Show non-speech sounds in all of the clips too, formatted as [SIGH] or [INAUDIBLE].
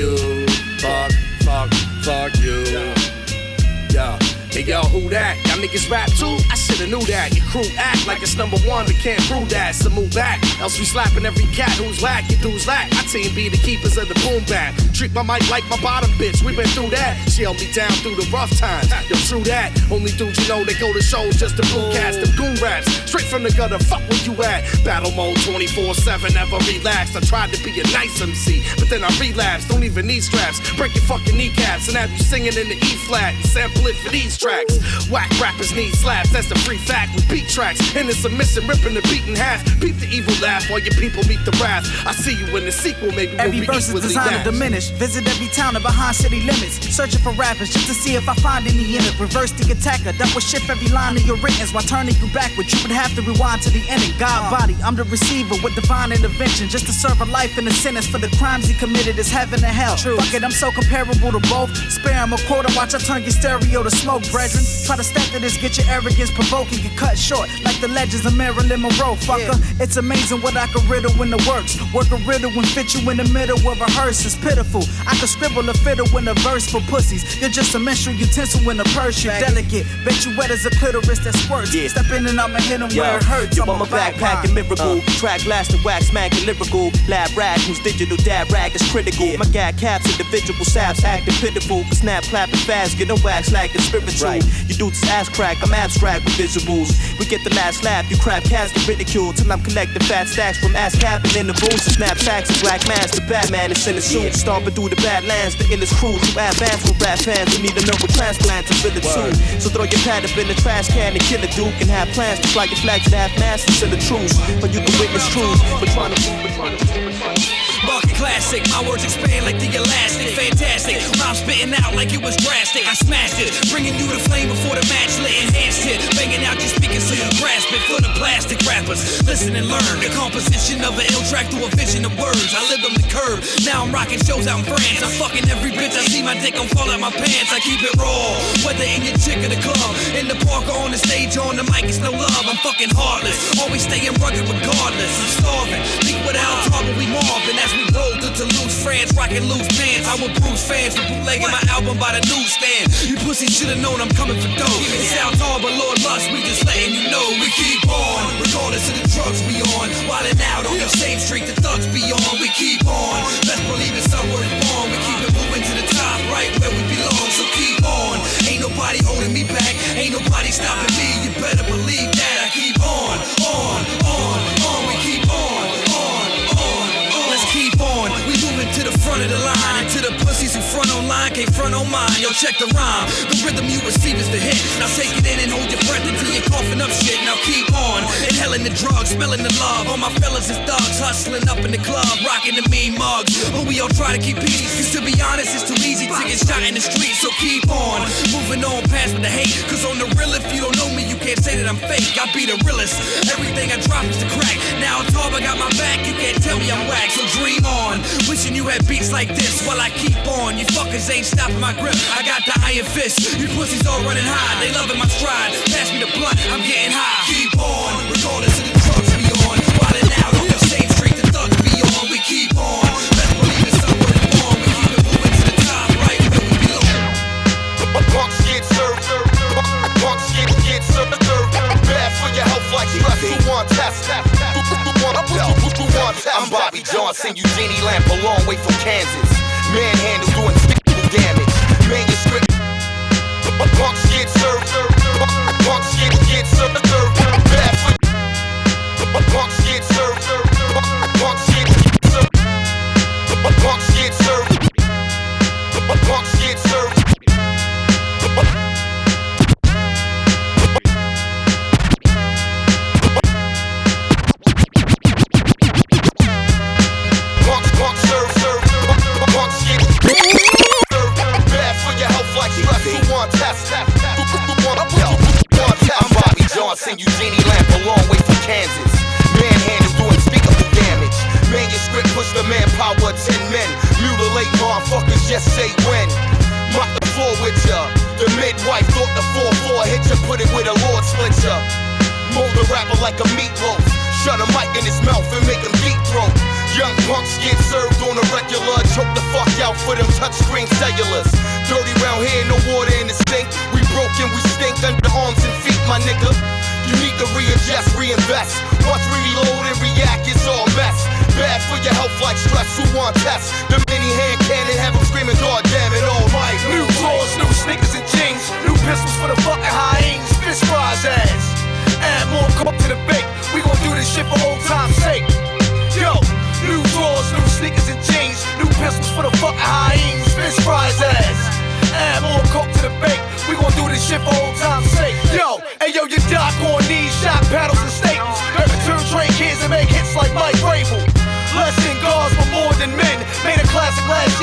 you. Fuck, fuck, fuck you. Yeah. Hey yo, who that? Niggas rap too? I shoulda knew that. Your crew act like it's number one, but can't prove that. So move back, else we slapping every cat who's whack. Your dudes lack. My team be the keepers of the boom bap. Treat my mic like my bottom bitch. We been through that. She held me down through the rough times. Yo, true that. Only dudes you know they go to shows just to boom cast them goon raps. Straight from the gutter. Fuck where you at? Battle mode 24/7. Never relaxed. I tried to be a nice MC, but then I relapsed. Don't even need straps. Break your fucking kneecaps and have you singing in the E flat sample it for these tracks. Whack rappers need slaps, that's the free fact with beat tracks. In the submission, ripping the beat in half. Beat the evil laugh while your people meet the wrath. I see you in the sequel, maybe we'll Every be verse is designed to diminish. Visit every town and behind city limits. Searching for rappers just to see if I find any in it. Reverse the attacker that will shift every line of your writtens while turning you backward. You would have to rewind to the ending. God body, I'm the receiver with divine intervention. Just to serve a life in a sentence for the crimes he committed is heaven and hell. Fuck it, I'm so comparable to both. Spare him a and watch I turn your stereo to smoke, brethren. Try to stack to this, get your arrogance provoking, get cut short. Like the legends of Marilyn Monroe, fucker. It's amazing what I can riddle in the works. Work a riddle and fit you in the middle of a hearse. It's pitiful. I can scribble a fiddle in a verse for pussies. You're just a menstrual utensil in a purse. You're delicate. Bet you wet as a clitoris that squirts. Yeah. Step in and I'ma hit him Yo, where it hurts. yo, I'm I'm a backpack and miracle. Uh. Track lasting wax, smacking lyrical. Lab rag, who's digital dad rag is critical. My gag caps, individual saps, acting pitiful. Snap, clapping fast, get a wax like it's spiritual. You do this ass crack, I'm abstract with visuals. We get the last laugh, you crap cast the ridicule. Till I'm collecting fat stacks from ass capping in the and snap sacks and black mask. The Batman is in the suit, stomping through the badlands. The illest crew, to advance with rap fans. We need a neural transplant to fill it too. So throw your pad up in the trash can and kill a duke and have plans to fly your flag to half mast and the truth. But you can witness truth, but trying to but trying to- but Market classic, my words expand like the elastic. Fantastic, rhyme spitting out like it was drastic. I smashed it, bringing you the flame before the match lit. Enhanced it, banging out your speakers so you grasp it. For the plastic rappers, listen and learn the composition of an ill track through a vision of words. I lived on the curb, now I'm rocking shows out in France. I'm fucking every bitch I see my dick gon' fall out my pants. I keep it raw, whether in your chick or the club, in the park or on the stage on the mic. It's no love. I'm fucking heartless, always staying rugged regardless. I'm starving, think without trouble we mobbing as we roll through Toulouse, France, rocking loose pants. I will bruise fans for bootlegging my album by the newsstand. You pussies should've known I'm coming for dough. It sounds hard, but Lord Lhus, we just letting you know we keep on, regardless of the drugs we on. Wildin' out on the same street the thugs be on. We keep on, best believe it's somewhere born. We keep it moving to the top, right where we belong. So keep on, ain't nobody holding me back, ain't nobody stopping me. You better believe that I keep on, on. To the front of the line, to the pussies who front on line can't front on mine. Yo, check the rhyme. The rhythm you receive is the hit. Now take it in and hold your breath until you're coughing up shit. Now keep on. Inhaling the drugs, smelling the love. All my fellas is thugs, hustling up in the club, rocking the mean mugs. But we all try to keep peace, cause to be honest, it's too easy to get shot in the street. So keep on. Moving on past with the hate. Cause on the real, if you don't know me, you can't say that I'm fake. I be the realest. Everything I drop is the crack. Al'Tarba got my back, you can't tell me I'm whack. So dream on. Wishing you beats like this while I keep on. You fuckers ain't stopping my grip. I got the iron fist. You pussies all running high. They loving my stride. Pass me the blunt, I'm getting high. Keep on, regardless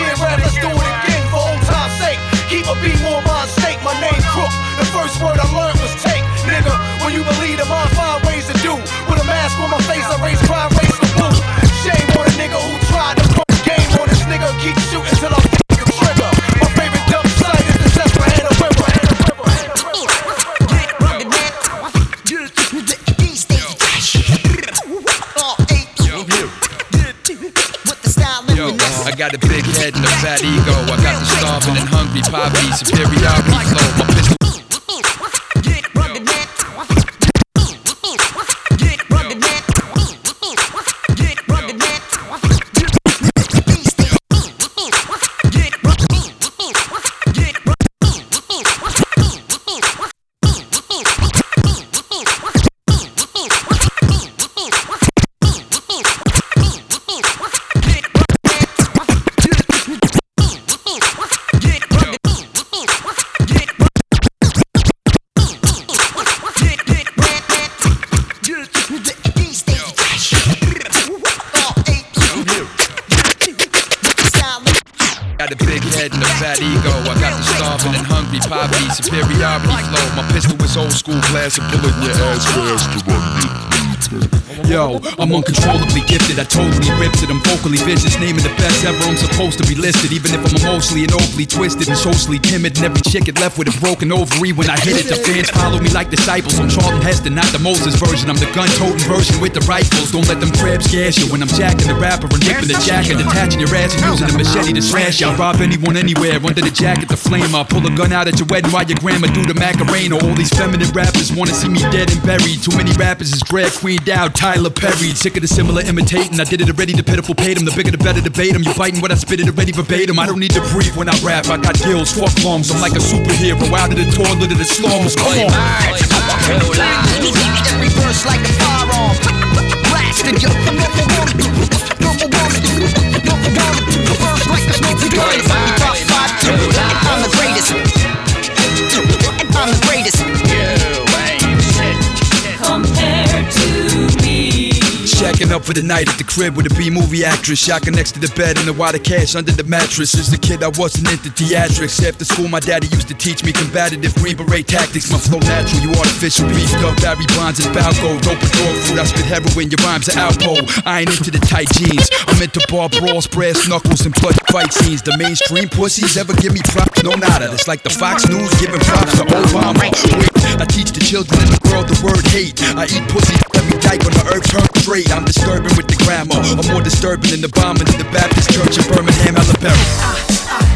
year, rap, let's do it again for old time's sake. Keep a beat more mind state, my name Crook. The first word I learned was take, nigga. When you believe in my find ways to do. With a mask on my face, I raise crime, poverty, it. Vicious, naming the best ever. I'm supposed to be listed, even if I'm and overly twisted and socially timid. And every chick get left with a broken ovary when I hit it. The fans follow me like disciples. I'm Charlton Heston, not the Moses version. I'm the gun-toting version with the rifles. Don't let them crabs gas you when I'm jacking the rapper and ripping the jacket, attaching your ass and using a machete to slash you. I'll rob anyone anywhere under the jacket, the flame. I'll pull a gun out at your wedding while your grandma do the Macarena. All these feminine rappers wanna see me dead and buried. Too many rappers is drag queen down. Tyler Perry, sick of the similar imitating. I did it already, the pitiful paid him. The bigger the better debate him. You biting what I spit it already verbatim. I don't need to breathe when I rap. I got gills, fuck lungs. I'm like a superhero out of the toilet of the slums. Come on. Every verse like a firearm. Blasting your number one. Number one. Number one. Verse like a smoky Shacking up for the night at the crib with a B movie actress. Shacking next to the bed and a wad of cash under the mattress. As a kid, I wasn't into theatrics. After school, my daddy used to teach me combative Green Beret tactics. My flow natural, you artificial. Beefed up Barry Bonds and Balco. Dope and dog food, I spit heroin. Your rhymes are alpo. I ain't into the tight jeans. I'm into bar brawls, brass knuckles, and blood fight scenes. The mainstream pussies ever give me props? No, nada. It's like the Fox News giving props to Obama. Wait, I teach the children in the world the word hate. I eat pussy every night when the herb turn straight. I'm disturbing with the grammar. I'm more disturbing than the bombing in the Baptist Church in Birmingham, Alabama.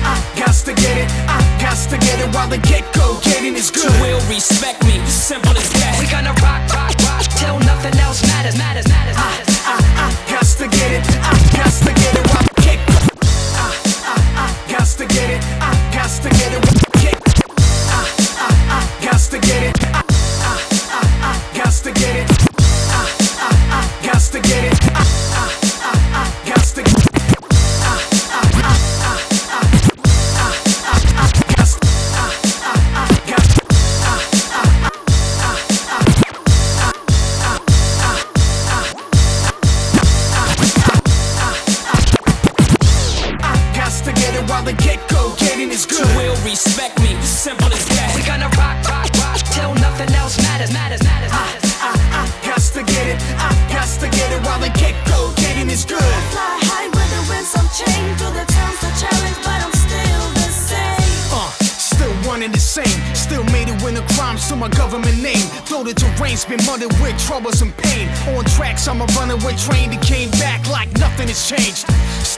i Gots to get it, I gots to get it while the get go getting is You good. will respect me, simple as that. We gonna rock, rock, rock till nothing else matters, matters, matters, matters. I, I gots to get it, is You will respect me, simple as that. We gonna rock, rock, rock till nothing else matters, matters, matters, matters. I, I gots to get it, ah, I gots to get it while the get go getting is good. I Fly high with the winds of change through the towns of challenge, but I'm still the same. Uh, still one and the same. Still made it when the the crimes to my government name. Though the terrain's been muddied with troubles and pain. On tracks, I'm a runaway train that came back like nothing has changed.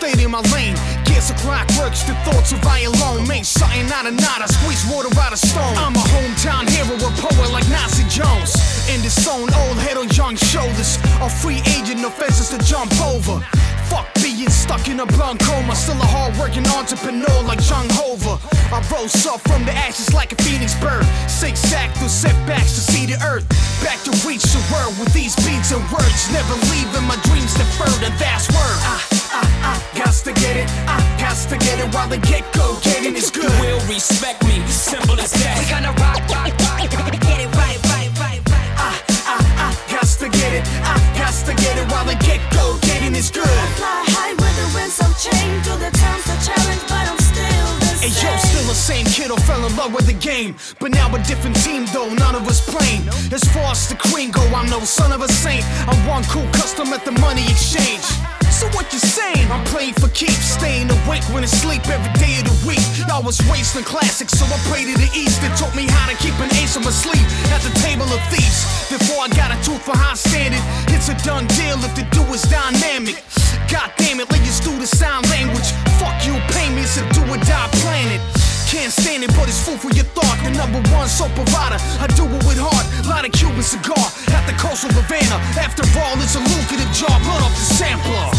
Stayed in my lane, gears of clockworks, the thoughts of I alone. Made something out of nada, squeeze water out of stone. I'm a hometown hero, a poet like Nasir Jones. In this zone, old head on young shoulders. A free agent, no fences to jump over. Fuck being stuck in a blunt coma. Still a hard working entrepreneur like John Hover. I rose up from the ashes like a phoenix bird. Zigzag through setbacks to see the earth. Back to reach the world with these beats and words. Never leaving my dreams deferred, and that's word. I, I, I, got to get it. I, got to get it while the get go. Getting is good. Will respect me, simple as that. We gonna rock, rock, rock, get it right, right, right, right. I, I, I, got to get it. I, good. Fly high with the winds of change through the the same kid who fell in love with the game. But now a different team though, none of us playing. As far as the queen go, I'm no son of a saint. I'm one cool custom at the money exchange. So what you saying? I'm playing for keeps, staying awake when I sleep every day of the week. I was in classics, so I pray to the east. They taught me how to keep an ace on my sleeve at the table of thieves. Before I got a tooth for high standard, it's a done deal if the do is dynamic. God damn it, let you do the sound language. Fuck you, pay me, it's a do or die planet. Can't stand it, but it's food for your thought. The number one soap provider. I do it with heart. Light a Cuban cigar at the coastal Havana. After all, it's a lucrative job. Blood off the sampler.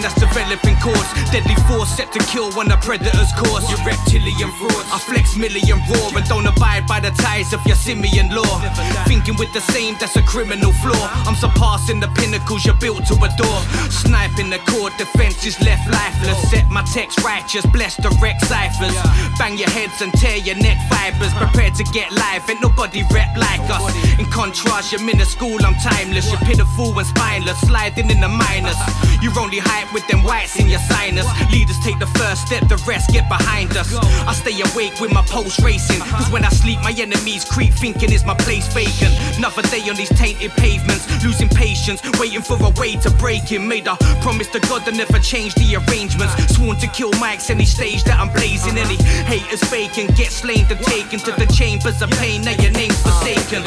That's developing cause, deadly force set to kill when the predator's course. Your reptilian frauds, I flex million roar and don't abide by the ties of your simian law. Thinking with the same, that's a criminal flaw. I'm surpassing the pinnacles you're built to adore. Sniping the core, defense is left lifeless. Set my text righteous, bless direct ciphers. Bang your heads and tear your neck fibers. Prepared to get live, ain't nobody rep like us. In contrast, you're minuscule, I'm timeless. You're pitiful and spineless, sliding in the minors. You're only hype with them whites in your sinus. Leaders take the first step, the rest get behind us. I stay awake with my pulse racing. Cause when I sleep, my enemies creep, thinking is my place vacant. Another day on these tainted pavements, losing patience, waiting for a way to break him. Made a promise to God to never change the arrangements. Sworn to kill mics any stage that I'm blazing. Any haters faking, get slain and taken to the chambers of pain. Now your name's forsaken.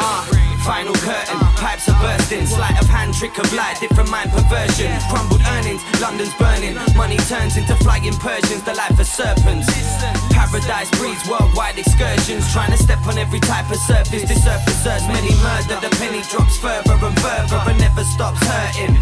Final curtain, pipes are bursting. Sleight of hand, trick of light, different mind perversion. Crumbled earnings, London's burning. Money turns into flying Persians, the life of serpents. Paradise breeds worldwide excursions. Trying to step on every type of surface. This earth deserves many murder. The penny drops further and further and never stops hurting.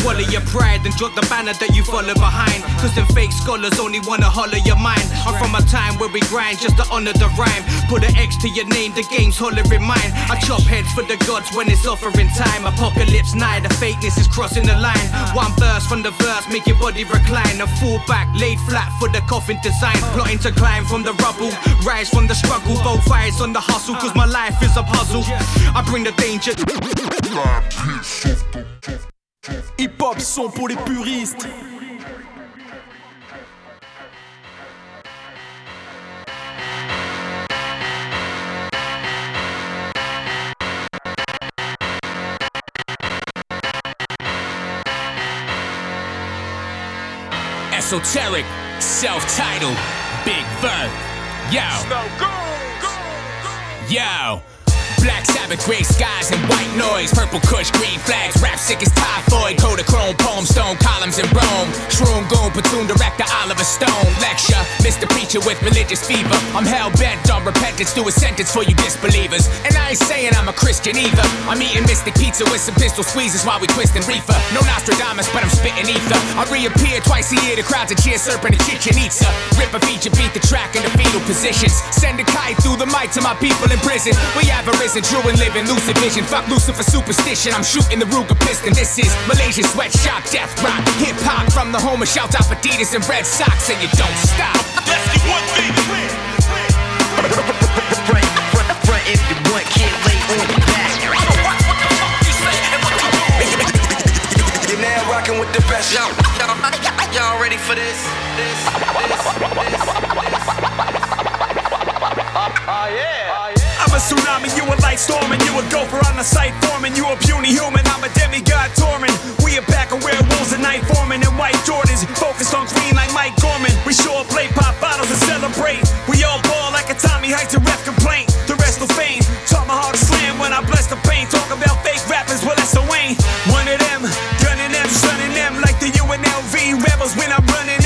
Swallow your pride and drop the banner that you follow behind. Cause them fake scholars only wanna holler your mind. I'm from a time where we grind just to honor the rhyme. Put an X to your name, the game's hollering mine. I chop heads for the gods when it's offering time. Apocalypse nigh, the fakeness is crossing the line. One verse from the verse, make your body recline. A fall back, laid flat for the coffin design. Plotting to climb from the rubble, rise from the struggle. Both eyes on the hustle, cause my life is a puzzle. I bring the danger. Hip hop son pour les puristes. Esoteric, Celph Titled, Big Bird. Yo. Yo. Black Sabbath, gray skies and white noise. Purple kush, green flags. Rap sick as typhoid. Kodachrome, poem, stone columns in Rome. Shroom goon, platoon director Oliver Stone. Lecture, Mr. Preacher with religious fever. I'm hell bent on repentance. Do a sentence for you disbelievers. And I ain't saying I'm a Christian either. I'm eating mystic pizza with some pistol squeezes while we twisting reefer. No Nostradamus, but I'm spitting ether. I reappear twice a year. The crowds are cheer serpent and kitchen eatsa. Rip a feature, beat the track in the fetal positions. Send a kite through the mic to my people in prison. We have arisen, true and living, lucid vision. Fuck Lucifer superstition. I'm shooting the Ruger piston. This is Malaysian sweatshop, death rock, hip hop from the home of shout out Adidas and Red Sox, and you don't stop. Let's get one thing clear. Front if you want, can't lay on your back. You're now rocking with the best. Y'all, y'all, y'all ready for this? This, this, this, this, [LAUGHS] this. Tsunami, you a light storm, and you a gopher on the sight forming. You a puny human, I'm a demigod torment. We a pack of werewolves at night forming and white Jordans, focused on green like Mike Gorman. We up play pop bottles and celebrate. We all ball like a Tommy Heinsohn ref complaint. The rest will feign. Taught my heart to slam when I bless the pain. Talk about fake rappers, well that's the Wayne. One of them, gunning them, shunning them like the UNLV rebels when I'm running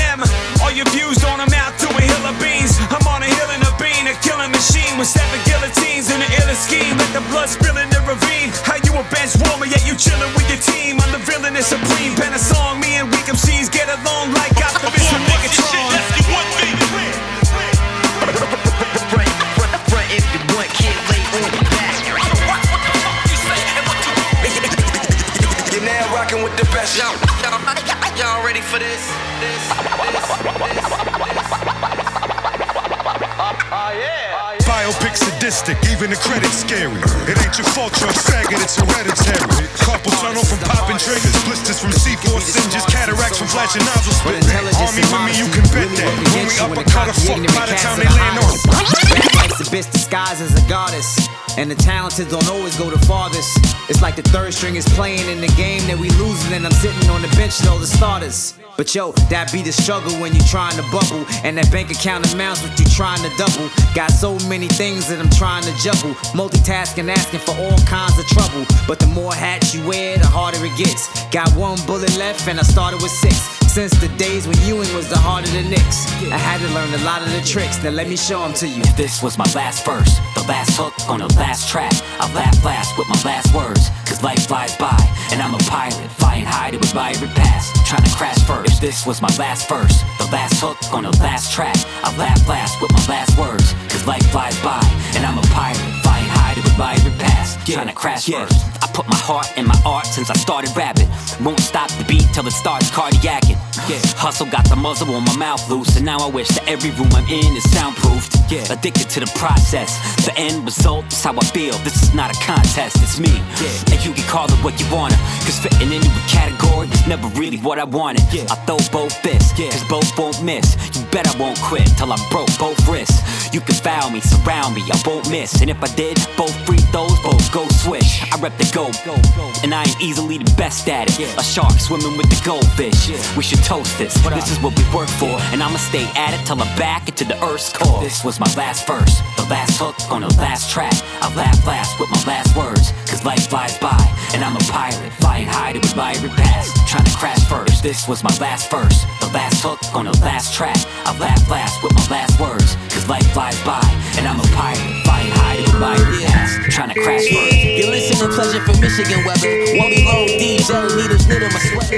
your fault you're sagging, it's hereditary. Carpal tunnel from popping triggers, blisters from C4 singes, cataracts from flashing nozzle spit. Army with me, you can bet that. When we uppercut a fuck by the time they land on. Life's a bitch disguised as a goddess. And the talented don't always go the farthest. It's like the third string is playing in the game that we losing, and I'm sitting on the bench all the starters. But yo, that be the struggle when you trying to bubble. And that bank account amounts what you trying to double. Got so many things that I'm trying to juggle. Multitasking, asking for all kinds of trouble. But the more hats you wear, the harder it gets. Got one bullet left, and I started with six. Since the days when Ewing was the heart of the Knicks, I had to learn a lot of the tricks. Now let me show them to you. If this was my last verse, the last hook on the last track, I'll laugh last with my last words. Cause life flies by, and I'm a pilot, flying high to admire it pass, trying to crash first. If this was my last verse, the last hook on the last track, I'll laugh last with my last words. Cause life flies by, and I'm a pilot, flying high to admire it pass, trying to crash first. Put my heart in my art since I started rapping. Won't stop the beat till it starts cardiacking. Yeah. Hustle got the muzzle on my mouth loose, and now I wish that every room I'm in is soundproofed. Yeah. Addicted to the process, the end result is how I feel. This is not a contest, it's me. Yeah. And you can call it what you wanna, cause fitting into a category is never really what I wanted. Yeah. I throw both fists, yeah. cause both won't miss. You bet I won't quit till I broke both wrists. You can foul me, surround me, I won't miss. And if I did, both free throws, both go swish. I rep the go, and I ain't easily the best at it. A shark swimming with the goldfish. We should toast this. This is what we work for, and I'ma stay at it till I'm back into the earth's core. This was my last verse, the last hook on the last track. I laugh last with my last words, cause life flies by, and I'm a pilot, flying high to admire it pass, trying to crash first. This was my last verse, last hook on the last track. I laugh last with my last words, cause life flies by, and I'm a pirate, flying high to it pass, trying to crash first. You listen to pleasure from Michigan weather. Won't be long, DJ needles knit in my sweat.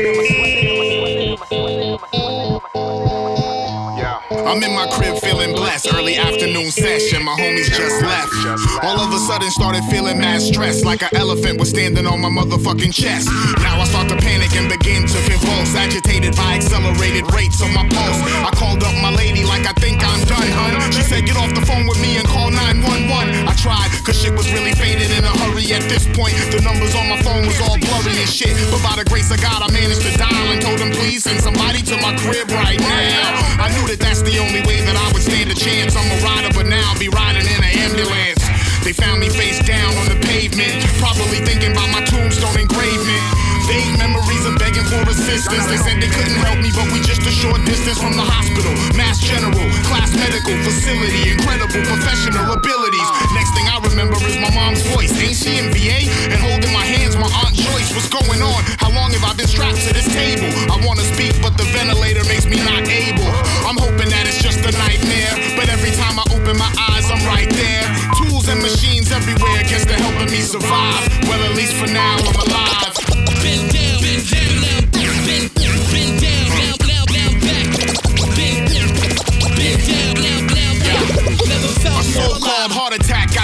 I'm in my crib feeling blessed. Early afternoon session, my homies just left. All of a sudden started feeling mad stressed, like an elephant was standing on my motherfucking chest. Now I start to panic and begin to convulse, agitated by accelerated rates on my pulse. I called up my lady like I think I'm done, hun. She said get off the phone with me and call 911. I tried, cause shit was really faded in a hurry at this point. The numbers on my phone was all blurry and shit. But by the grace of God, I managed to dial and told him please send somebody to my crib right now. I knew that that's the only way that I would stand a chance. I'm a rider, but now I'll be riding in an ambulance. They found me face down on the pavement, probably thinking about my tombstone engravement. Vague memories of begging for assistance. They said they couldn't help me, but we just a short distance from the hospital. Mass General, class medical facility, incredible professional abilities. Next thing I remember is my mom's voice. Ain't she in VA? And holding my hands, my Aunt Joyce. What's going on? How long have I been strapped to this table? I wanna speak, but the ventilator makes me not able. I'm hoping that it's just a nightmare. But every time I open my eyes, I'm right there. Tools and machines everywhere, guess they're helping me survive. Well, at least for now, I'm alive.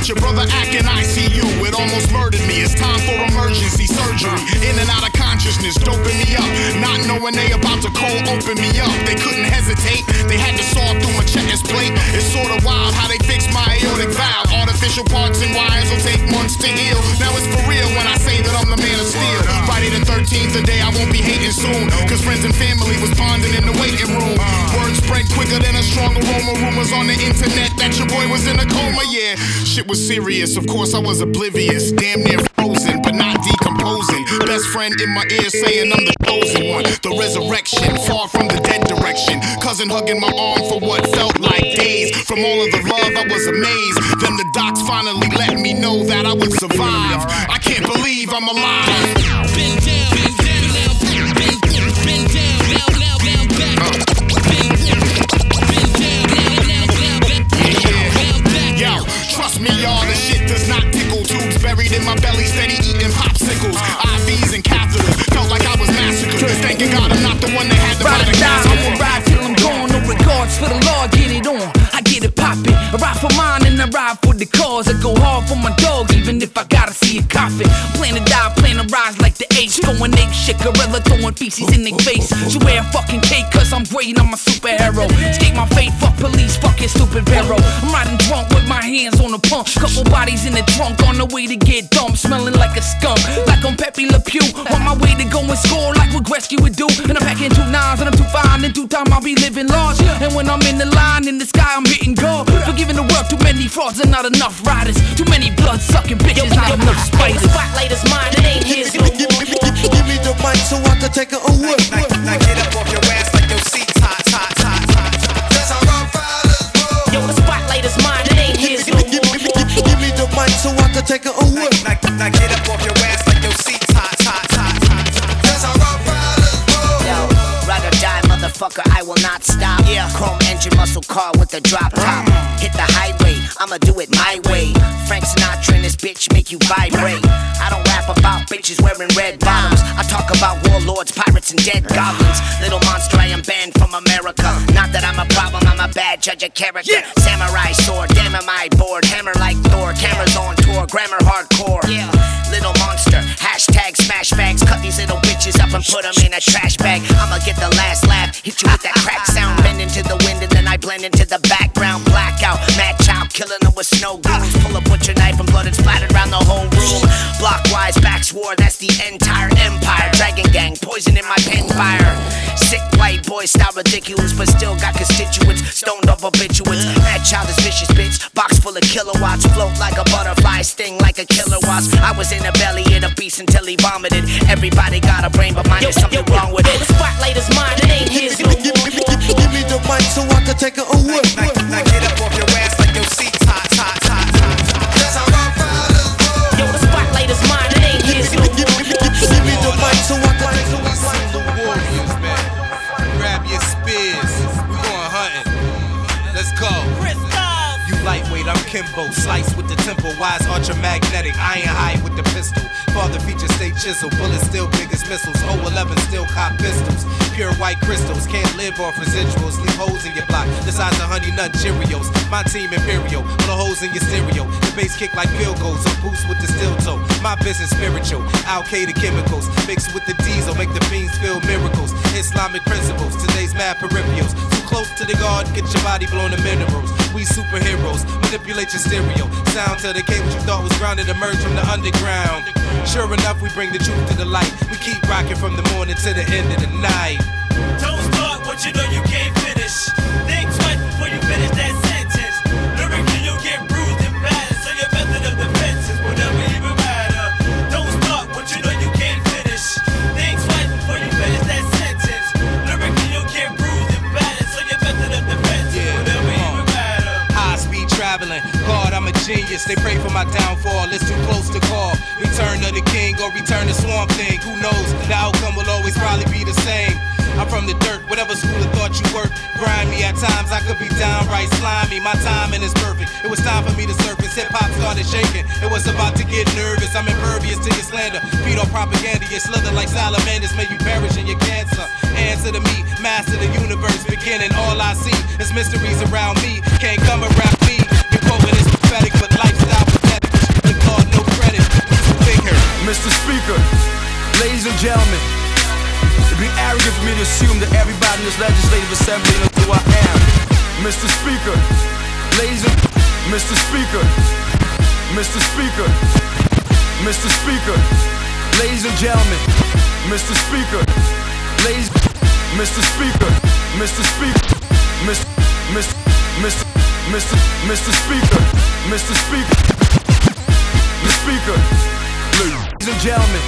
Your brother acting ICU. It almost murdered me. It's time for emergency surgery. In and out of consciousness, doping me up. Not knowing they about to open me up. They couldn't hesitate. They had to saw through my chest plate. It's sort of wild how they fix my aortic valve. Artificial parts and wires will take months to heal. Now it's for real when I say that I'm the man of steel. Friday the 13th, the day I won't be hating soon. Cause friends and family was bonding in the waiting room. Words spread quicker than a strong aroma. Rumors on the internet that your boy was in a coma. Yeah, shit was serious. Of course, I was oblivious. Damn near frozen, but not decomposing. Best friend in my ear saying I'm the chosen one. The resurrection, far from the dead direction. Cousin hugging my arm for what felt like days. From all of the love, I was amazed. Then the docs finally let me know that I would survive. I can't believe I'm alive. Been down, been down, now, been, been, been down, now, now, now, back. Been, been down, now, now, now, back. Yo, trust me, y'all, the shit does not tickle. Tubes buried in my belly, steady eating popsicles. And catheters, felt like I was massacred. Thanking God I'm not the one that had to buy Ride the or die. I'ma ride till I'm gone. No regards for the law, get it on. I get it poppin'. I ride for mine and I ride for the cause. I go hard for my dogs, even if I gotta see a coffin. Plan to die, plan to rise like the H. Going ape shit, gorilla throwing feces in their face. She wear a fucking cape cause I'm great, I'm a superhero. Escape my fate, fuck police, fucking stupid Vero. I'm riding drunk hands on the pump. Couple bodies in the trunk on the way to get dumped. Smelling like a skunk, like I'm Pepe Le Pew. On my way to go and score like what Gretzky would do. And I'm packing two nines and I'm too fine. In due time I'll be living large. And when I'm in the line in the sky, I'm hitting gold. Forgiving the world, too many frauds and not enough riders. Too many blood sucking bitches, not enough spiders. Spotlight is mine, it ain't his no more. Give me the mic so I can take it away. Muscle car with a drop top. Hit the highway, I'ma do it my way. Frank Sinatra and this bitch make you vibrate. I don't rap about bitches wearing red bottoms. I talk about warlords, pirates, and dead goblins. Little monster, I am banned from America. Not that I'm a problem, I'm a bad judge of character. Samurai sword, damn am I bored. Hammer like Thor, cameras on tour, grammar hardcore. Yeah, little monster, hashtag smash bags. Cut these little bitches up and put them in a trash bag. I'ma get the last laugh, hit you with that crack sound. Bend [LAUGHS] into the wind and then I blend into the background. Blackout, Madchild killing them with snow goons. Pull a butcher knife and blood is splattered around the whole room. Blockwise, backs war, that's the entire empire. Dragon gang, poison in my pen fire. Sick white boy style ridiculous, but still got constituents. Stoned up habituates. Madchild is vicious, bitch. Box full of kilowatts. Float like a butterfly, sting like a killer wasp. I was in the belly of the beast until he vomited. Everybody got a brain, but mine is something wrong with The it. spotlight is so I can take it away. Now, now get up off your ass like your seat's hot, hot, hot, hot. That's how rock fighters roll. Yo, the spotlight is mine, it ain't his no more. Give me the mic so I can take it away. the warriors, man. Grab your spears. We going hunting. Let's go. You lightweight, I'm Kimbo. Slice with the tempo. Wise ultramagnetic. Iron high with the pistol. Father feature stay chisel. Bullets still big as missiles. 011 still cop pistols. Pure white crystals. Can't live off residuals. Leave holes in your block. The size of honey nut Cheerios. My team Imperial. Blow holes in your stereo. The bass kick like field goals. A boost with the steel toe. My business spiritual. Al Qaeda chemicals. Mixed with the diesel. Make the fiends feel miracles. Islamic principles. Today's mad peripherals. Close to the guard. Get your body blown to minerals. We superheroes. Manipulate your stereo. Sound to the what you thought was grounded. Emerge from the underground. Sure enough, we bring the truth to the light. We keep rocking from the morning to the end of the night. Don't start what you know you genius. They pray for my downfall. It's too close to call. Return of the king or return to swamp thing. Who knows? The outcome will always probably be the same. I'm from the dirt, whatever school of thought you work. Grimy at times, I could be downright slimy. My timing is perfect. It was time for me to surface. Hip hop started shaking. It was about to get nervous. I'm impervious to your slander. Feed on propaganda. You slither like salamanders. May you perish in your cancer. Answer to me, master the universe. Beginning, all I see is mysteries around me. Can't come around Mr. Speaker, ladies and gentlemen, it'd be arrogant for me to assume that everybody in this legislative assembly knows who I am. Mr. Speaker, ladies and Mr. Speaker, Mr. Speaker, Mr. Speaker, ladies and gentlemen, Mr. Speaker, ladies, Mr. Speaker, Mr. Speaker, Mr. Mr. Mr. Mr. Mr. Speaker, Mr. Speaker, the Speaker, ladies and gentlemen,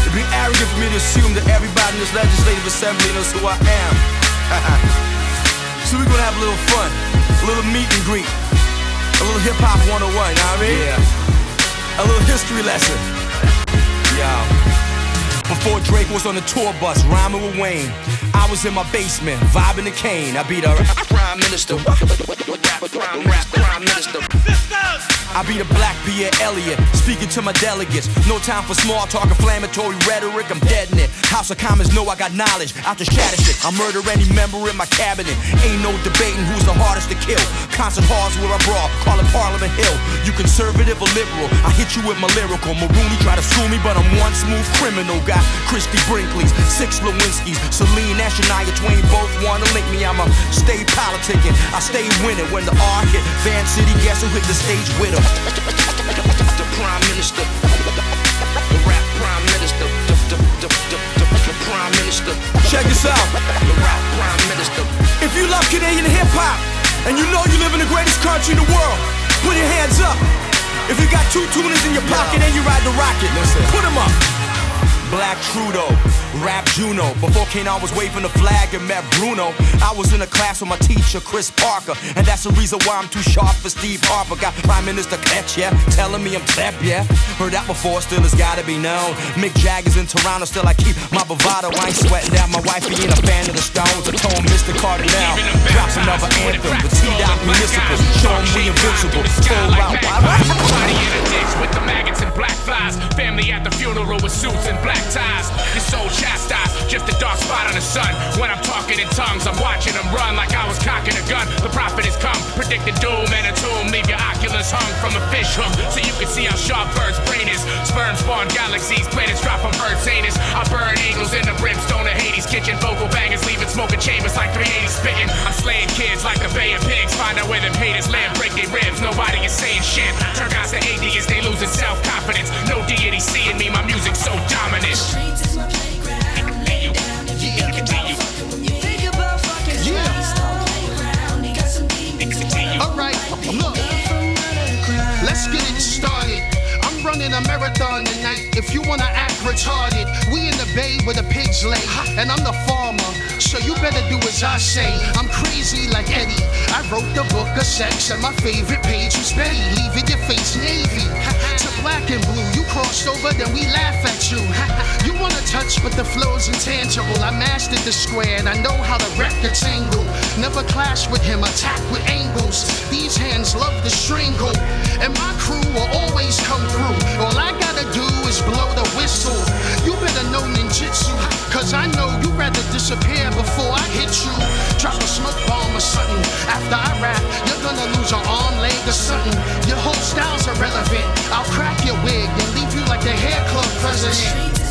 it'd be arrogant for me to assume that everybody in this legislative assembly knows who I am. [LAUGHS] so we're gonna have a little fun, a little meet and greet, a little hip hop 101, you know what I mean? Yeah. A little history lesson. Yo. Before Drake was on the tour bus, rhyming with Wayne. I was in my basement, vibing the cane. I beat a prime minister. [LAUGHS] Rap, prime minister. I be the black Pierre Elliott, speaking to my delegates. No time for small talk, inflammatory rhetoric. I'm dead in it. House of Commons know I got knowledge. Out the shatter shit, I murder any member in my cabinet. Ain't no debating who's the hardest to kill. Concert halls where I brawl, call it Parliament Hill. You conservative or liberal, I hit you with my lyrical. Mulroney try to school me, but I'm one smooth criminal. Got Christie Brinkley's, six Lewinsky's, Celine and Shania Twain both wanna link me. I'ma stay politicking, I stay winning. When the R hit, Van City, guess who hit the stage with her? The Prime Minister, the rap Prime Minister, the, the, the, the, the, the Prime Minister. Check this out, the rap Prime Minister. If you love Canadian hip hop and you know you live in the greatest country in the world, put your hands up. If you got two toonies in your pocket and you ride the rocket, put them up. Black Trudeau, rap Juno. Before K'naan was waving the flag and met Bruno, I was in a class with my teacher, Chris Parker. And that's the reason why I'm too sharp for Steve Harper. Got Prime Minister Kletch, yeah, telling me I'm tep, yeah. Heard that before, still it's gotta be known. Mick Jagger's in Toronto, still I keep my bravado. I ain't sweating down my wife, ain't a fan of the Stones. I told Mr. Cardinal, drops another anthem. The T-Dot Municipal, show him we invincible. Full out, in ditch with the maggots and black flies. Family at the funeral with suits and black ties. Your soul chastised, just a dark spot on the sun. When I'm talking in tongues, I'm watching them run like I was cocking a gun. The prophet has come, predicted doom and a tomb. Leave your oculus hung from a fish hook, so you can see how sharp bird's brain is. Sperm spawn galaxies, planets drop from Earth's anus. I burn angels in the brimstone of Hades. Kitchen vocal bangers, leaving smoking chambers like 380 spitting. I'm slaying kids like the Bay of Pigs. Find out where them haters live, break their ribs. Nobody is saying shit. Turn guys to atheists, they losing self confidence. No deity seeing me, my music's so dominant. Running a marathon tonight. If you wanna act retarded, we in the bay where the pigs lay, and I'm the farmer. So you better do as I say. I'm crazy like Eddie. I wrote the book of sex, and my favorite page was Betty, leaving your face navy to black and blue. You crossed over, then we laugh at you. Touch, but the flow's intangible. I mastered the square, and I know how to rectangle. Never clash with him, attack with angles. These hands love to strangle, and my crew will always come through. All I gotta do is blow the whistle. You better know ninjutsu, cause I know you'd rather disappear before I hit you. Drop a smoke bomb or something. After I rap, you're gonna lose your arm, leg, or something. Your whole style's irrelevant. I'll crack your wig and leave you like the hair club president.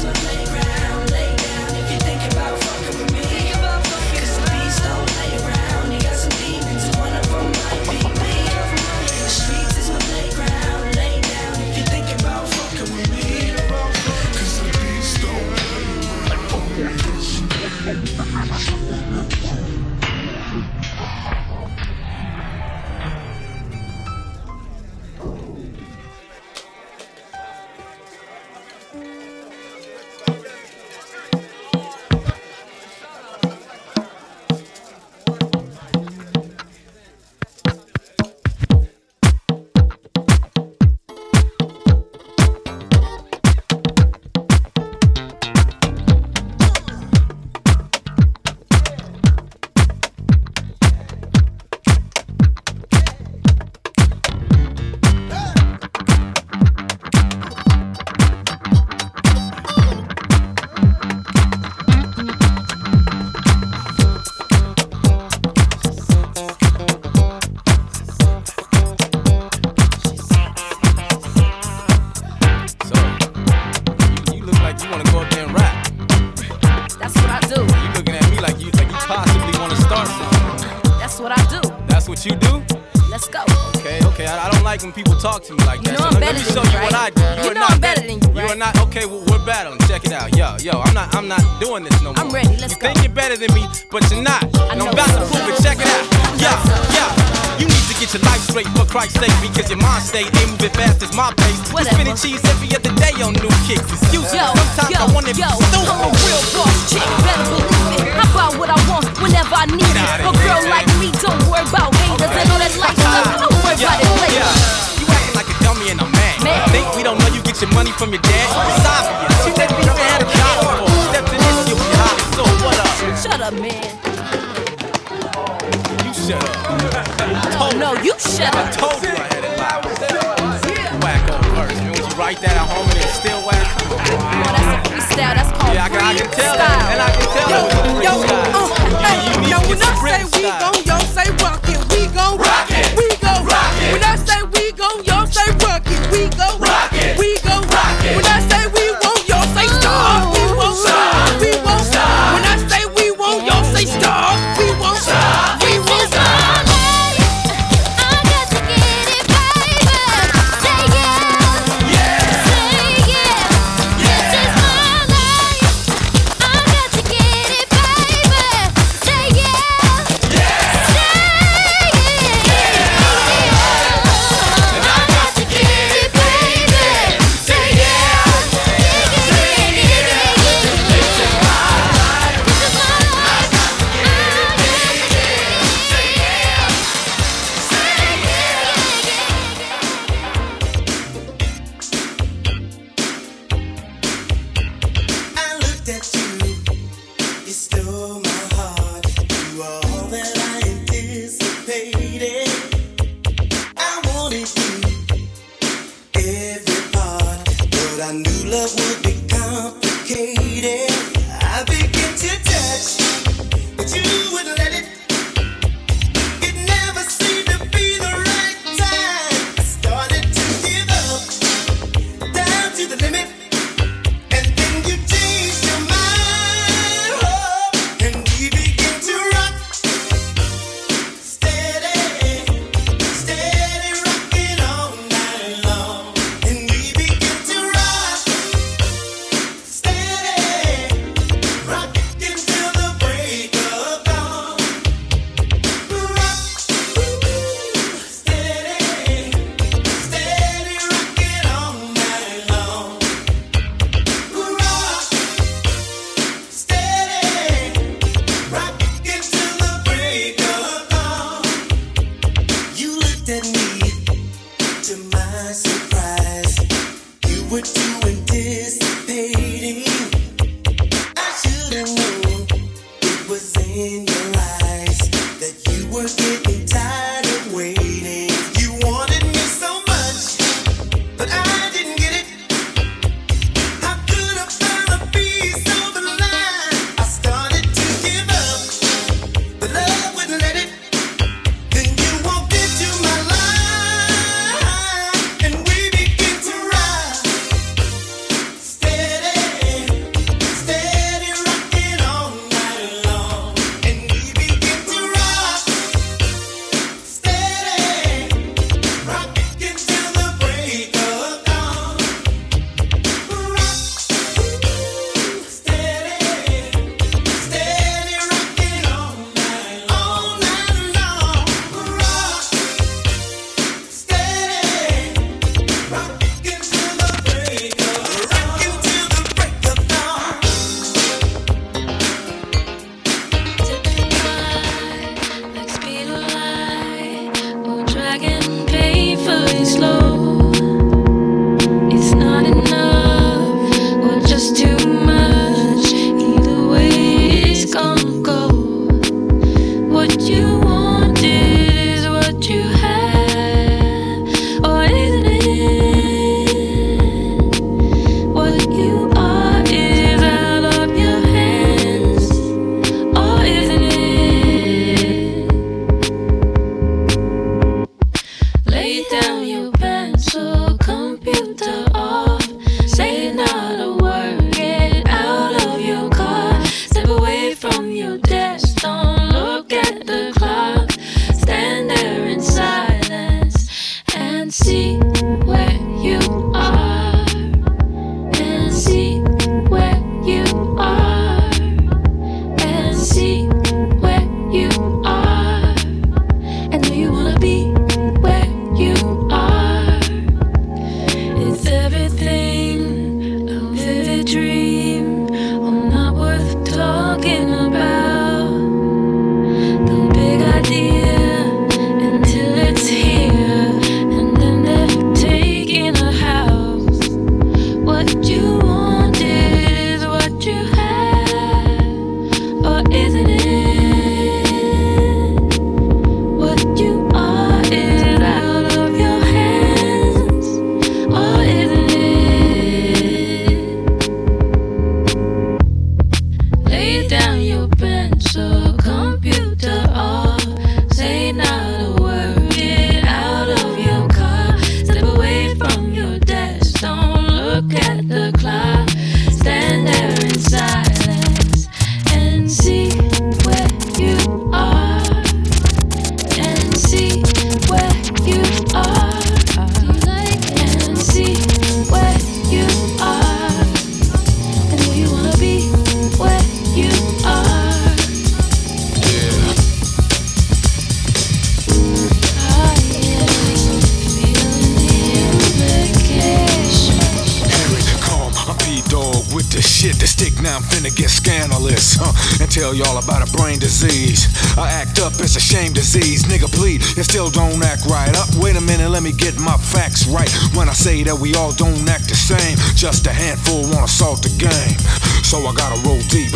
That we all don't act the same, just a handful wanna salt the game. So I gotta roll deep.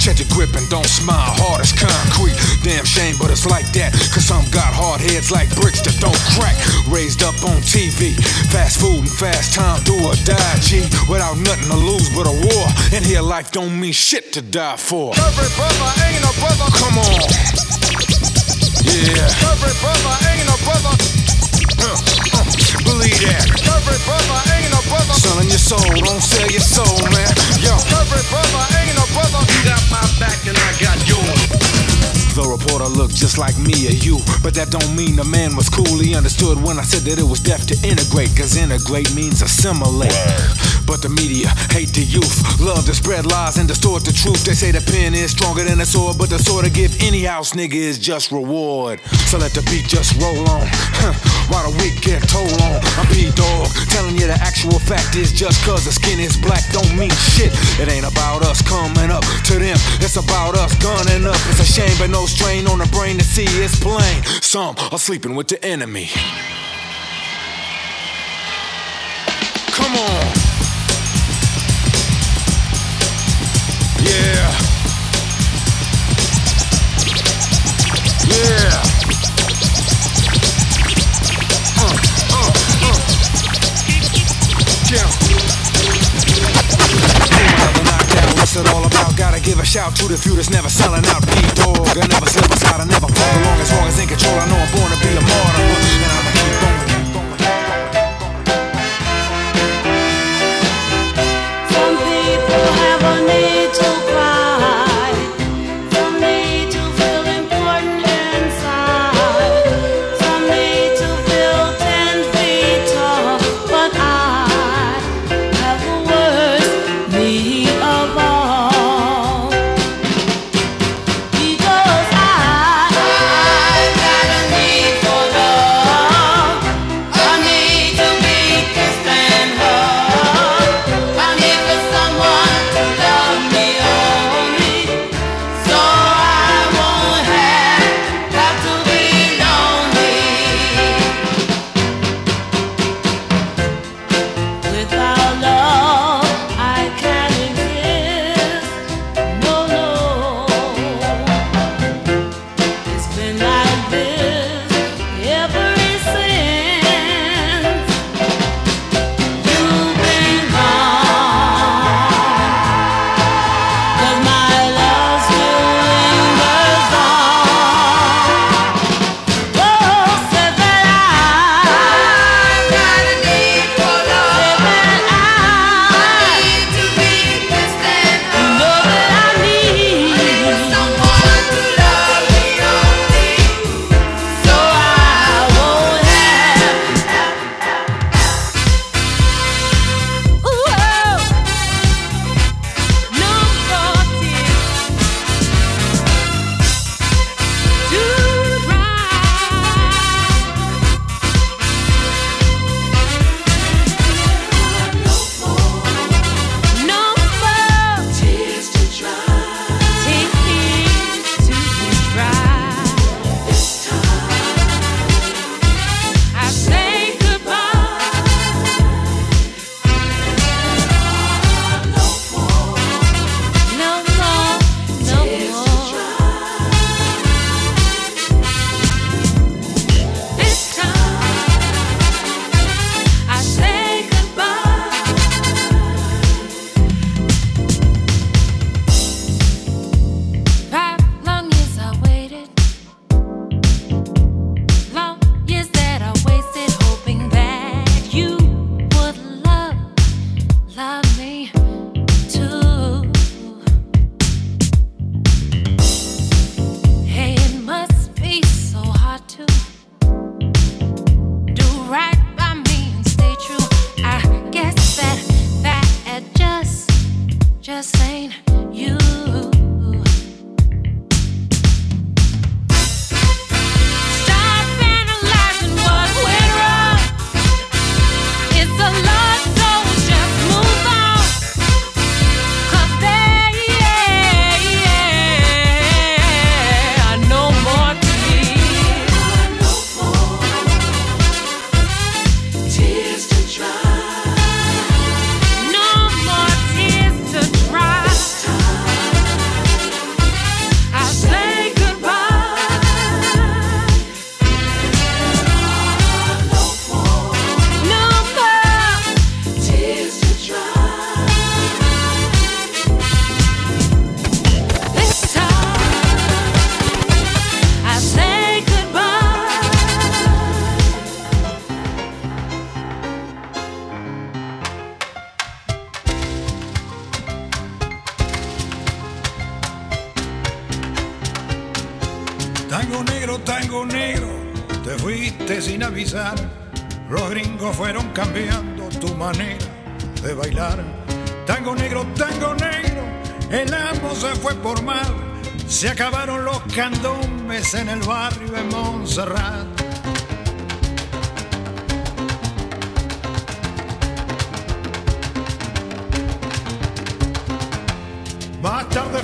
Check your grip and don't smile, hard as concrete. Damn shame, but it's like that. Cause some got hard heads like bricks that don't crack. Raised up on TV, fast food and fast time, do or die, G. Without nothing to lose but a war. And here life don't mean shit to die for. Every brother ain't a brother. Come on. Yeah. Every brother ain't a brother. Believe that. Every brother ain't a brother. Selling your soul, don't sell your soul, man. Yo. Every brother ain't a brother. You got my back and I got yours. The reporter looked just like me or you, but that don't mean the man was cool. He understood when I said that it was deaf to integrate, cause integrate means assimilate. But the media hate the youth, love to spread lies and distort the truth. They say the pen is stronger than the sword, but the sword to give any house nigga is just reward. So let the beat just roll on, while the weak get told on. I'm B Dog, telling you the actual fact is just cause the skin is black don't mean shit. It ain't about us coming up to them, it's about us gunning up. It's a shame, but no strain on the brain to see it's plain. Some are sleeping with the enemy. Come on. Shout to the few that's never selling out. I never slip I never fall as long as in control. I know I'm born to be a martyr, and I'ma keep on.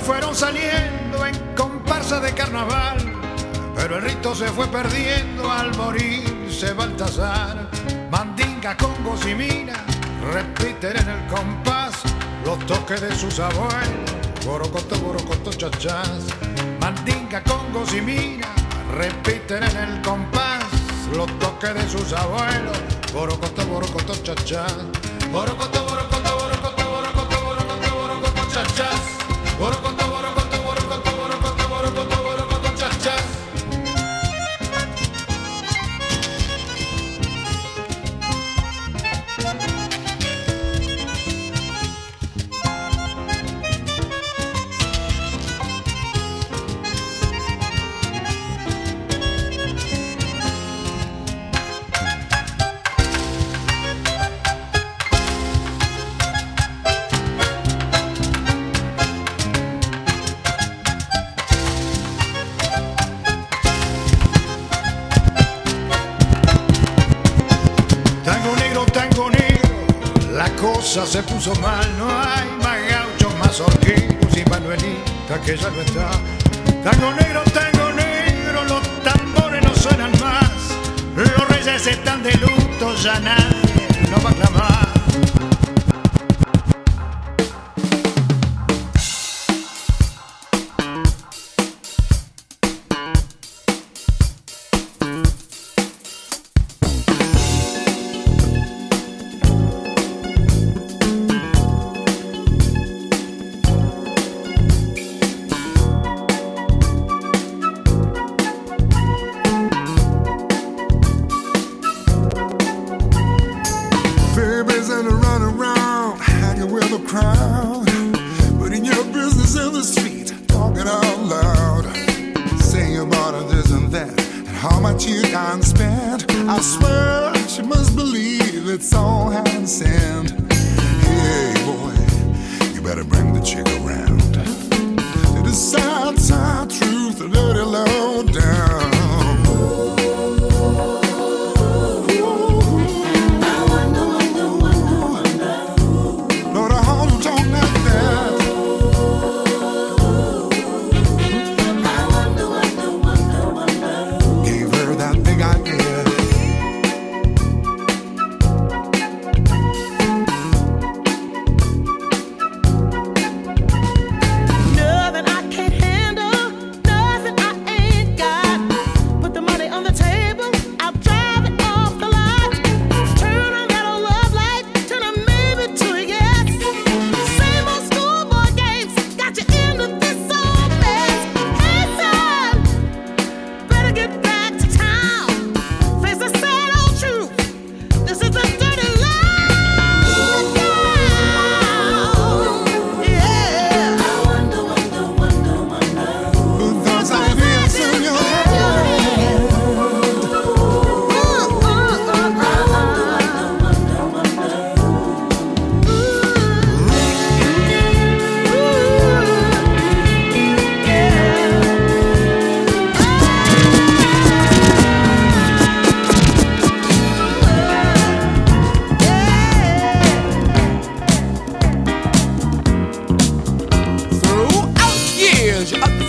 Fueron saliendo en comparsa de carnaval, pero el rito se fue perdiendo al morirse Baltasar. Mandinga, congos y mina repiten en el compás los toques de sus abuelos. Borocoto, borocoto, chachás. Mandinga, congos y mina repiten en el compás los toques de sus abuelos. Borocoto, borocoto, chachás. Borocoto, it's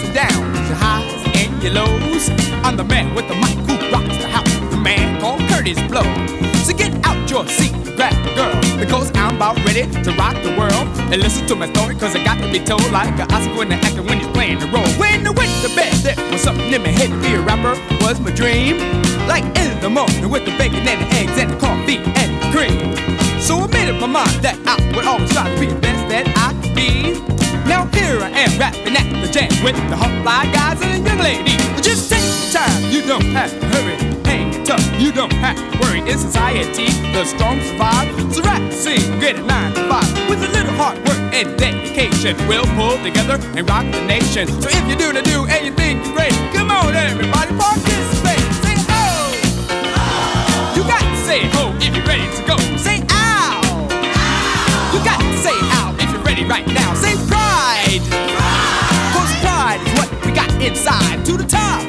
and downs, your highs and your lows. I'm the man with the mic who rocks the house, the man called Kurtis Blow. So get out your seat, grab a girl, because I'm about ready to rock the world. And listen to my story, cause I got to be told like an Oscar in the actor when he's playing the role. When I went to bed, there was something in my head to be a rapper was my dream. Like in the morning with the bacon and the eggs and the coffee and the cream. So I made up my mind that I would always try to be the best that I could be. Now here I am rapping at the jam with the hot fly guys and young ladies. Just take your time, you don't have to hurry. Hang tough, you don't have to worry. In society, the strong survive. So rap, sing, get it nine to five. With a little hard work and dedication, we'll pull together and rock the nation. So if you do the do and you think you're great, come on everybody, participate. party right now. Say pride! pride. Cause pride is what we got inside. To the top!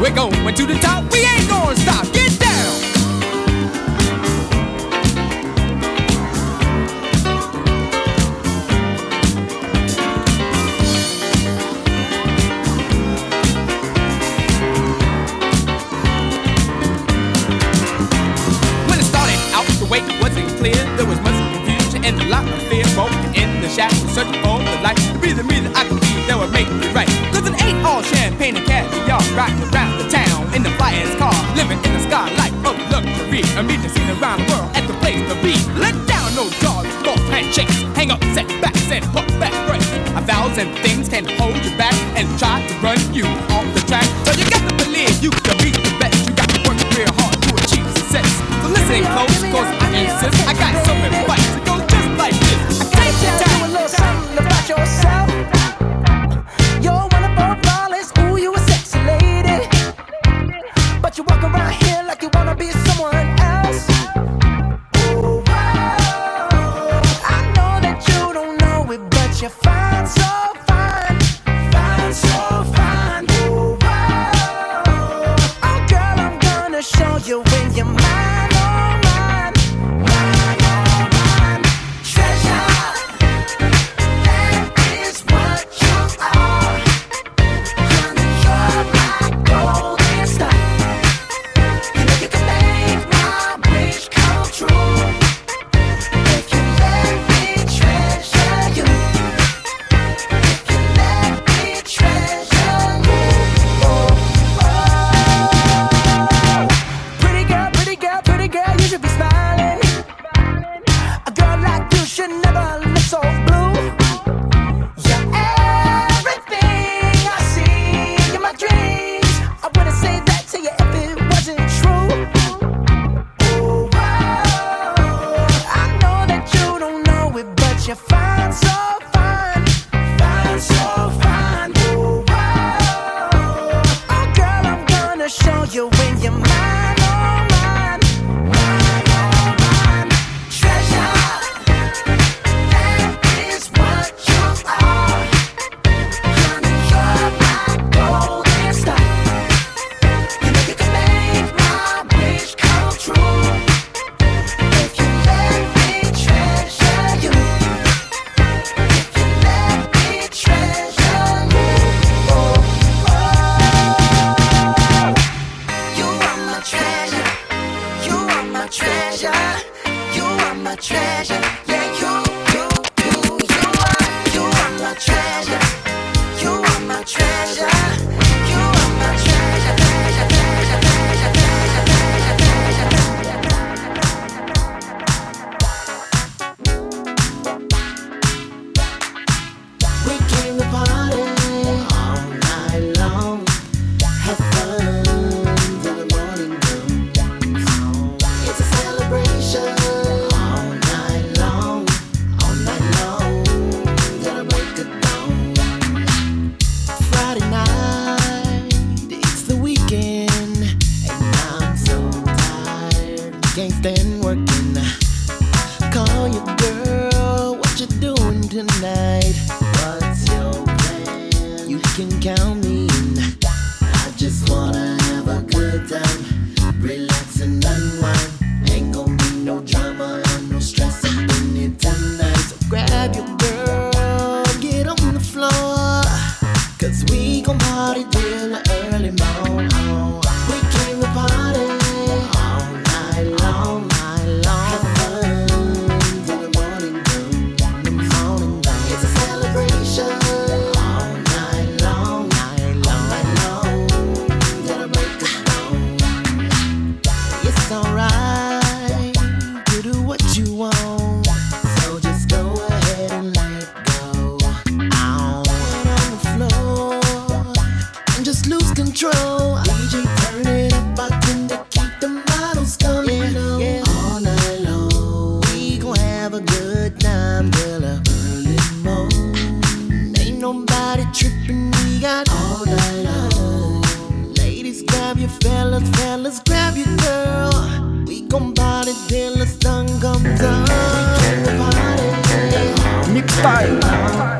We're going to the top, we ain't gonna stop. Get searching for the light. Breathing, breathing, I can be that will make me right. Cause it ain't all champagne and cash. Y'all rocking around the town in the flyest car. Living in the sky like a luxury. I'm being seen around the world at the place to be. Let down no dogs, false handshakes. Hang up setbacks and hook back breaks. A thousand things can hold you back and try to run you off the track. So you got to believe you can be the best. You got to work real hard to achieve success. So listen close, cause I insist. I got something. treasure. You are my treasure. grab your fellas, fellas, grab your girl. We gon' party till the sun comes up. We can't Party. Mix style.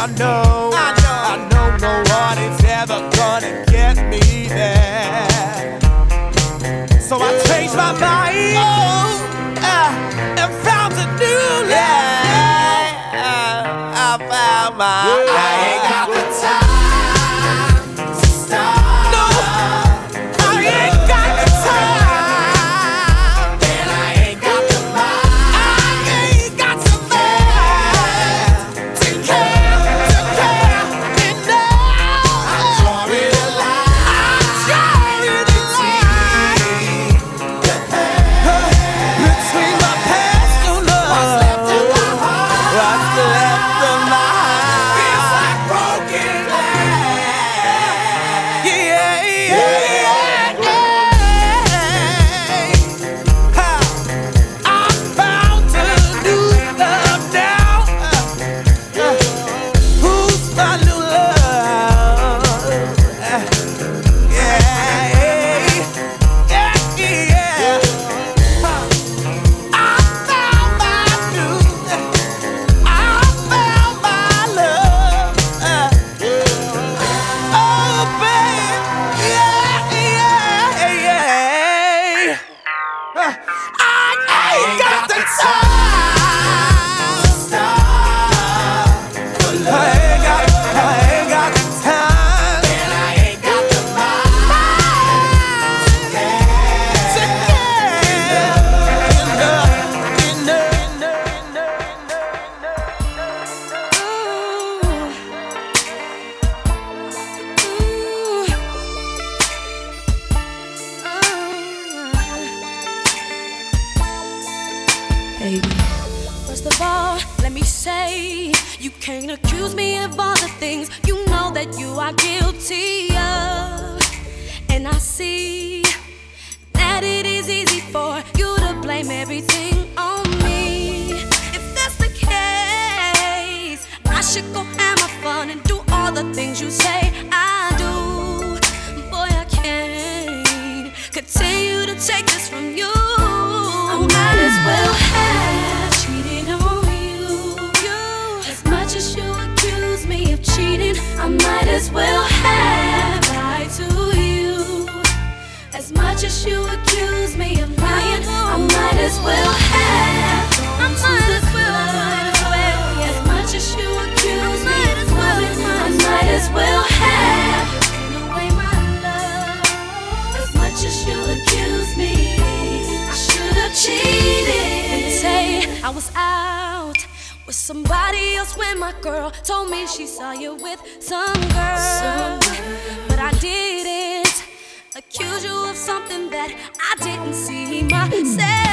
I know. baby. First of all, let me say you can't accuse me of all the things you know that you are guilty of. And I see that it is easy for you to blame everything on me. If that's the case, I should go have my fun and do all the things you say I I might as well have lied to you. As much as you accuse me of lying, I might as well have. I might as well. As much as you accuse me of I might as well have. As much as you accuse me, I should have cheated. Say I was out with somebody else when my girl told me she saw you with some girl. But I didn't accuse you of something that I didn't see myself.